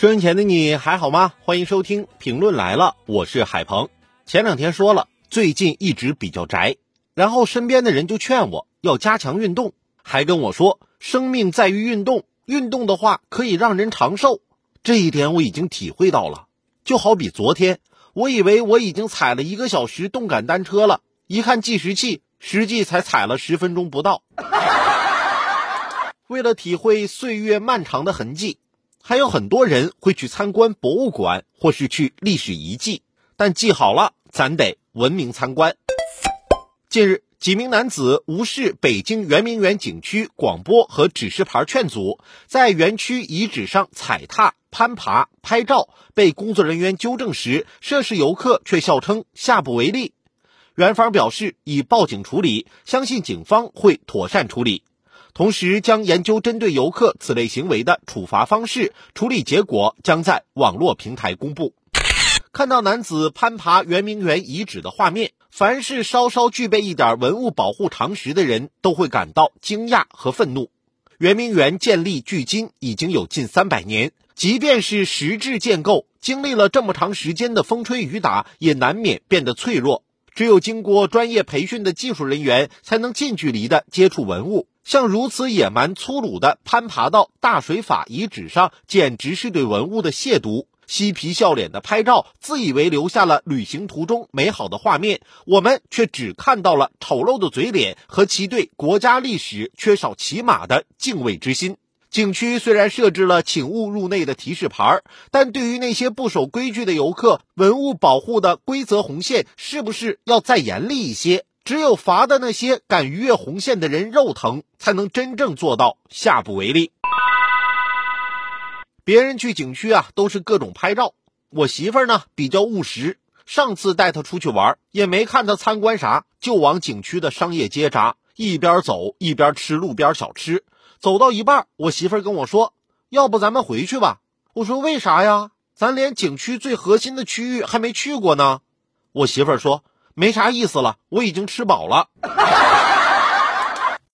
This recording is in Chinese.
收音前的你还好吗？欢迎收听评论来了，我是海鹏。前两天说了，最近一直比较宅，然后身边的人就劝我要加强运动，还跟我说生命在于运动，运动的话可以让人长寿。这一点我已经体会到了。就好比昨天，我以为我已经踩了一个小时动感单车了，一看计时器，实际才踩了十分钟不到。为了体会岁月漫长的痕迹。还有很多人会去参观博物馆，或是去历史遗迹，但记好了，咱得文明参观。近日，几名男子无视北京圆明园景区广播和指示牌劝阻，在园区遗址上踩踏、攀爬、拍照，被工作人员纠正时，涉事游客却笑称下不为例。园方表示已报警处理，相信警方会妥善处理。同时将研究针对游客此类行为的处罚方式，处理结果将在网络平台公布。看到男子攀爬圆明园遗址的画面，凡是稍稍具备一点文物保护常识的人都会感到惊讶和愤怒。圆明园建立距今已经有近三百年，即便是实质建构，经历了这么长时间的风吹雨打，也难免变得脆弱。只有经过专业培训的技术人员，才能近距离的接触文物。像如此野蛮粗鲁的攀爬到大水法遗址上，简直是对文物的亵渎。嬉皮笑脸的拍照，自以为留下了旅行途中美好的画面，我们却只看到了丑陋的嘴脸和其对国家历史缺少起码的敬畏之心。景区虽然设置了请勿入内的提示牌，但对于那些不守规矩的游客，文物保护的规则红线是不是要再严厉一些？只有罚的那些敢逾越红线的人肉疼，才能真正做到下不为例。别人去景区啊，都是各种拍照。我媳妇儿呢比较务实，上次带她出去玩，也没看她参观啥，就往景区的商业街扎，一边走一边吃路边小吃。走到一半，我媳妇儿跟我说：“要不咱们回去吧？”我说：“为啥呀？咱连景区最核心的区域还没去过呢。”我媳妇儿说。没啥意思了，我已经吃饱了。